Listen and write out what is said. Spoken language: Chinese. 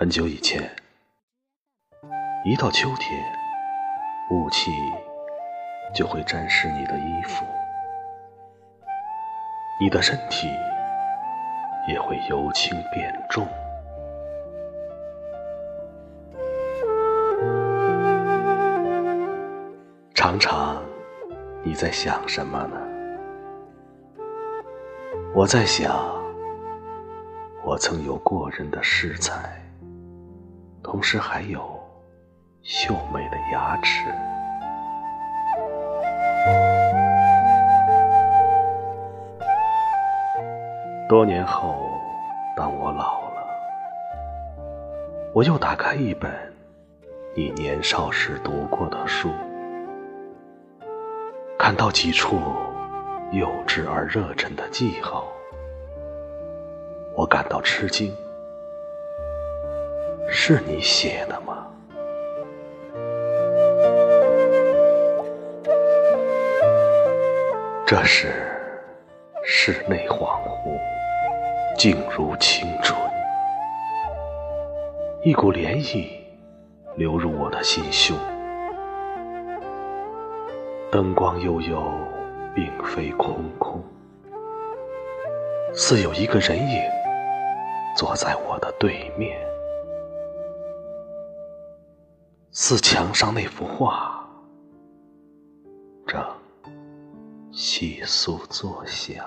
很久以前，一到秋天，雾气就会沾湿你的衣服，你的身体也会由轻变重。常常，你在想什么呢？我在想，我曾有过人的诗才。同时还有秀美的牙齿。多年后，当我老了，我又打开一本你年少时读过的书，看到几处幼稚而热忱的记号，我感到吃惊。是你写的吗？这时室内恍惚，静如清春，一股涟漪流入我的心胸。灯光悠悠，并非空空，似有一个人影坐在我的对面。似墙上那幅画，正细诉作响。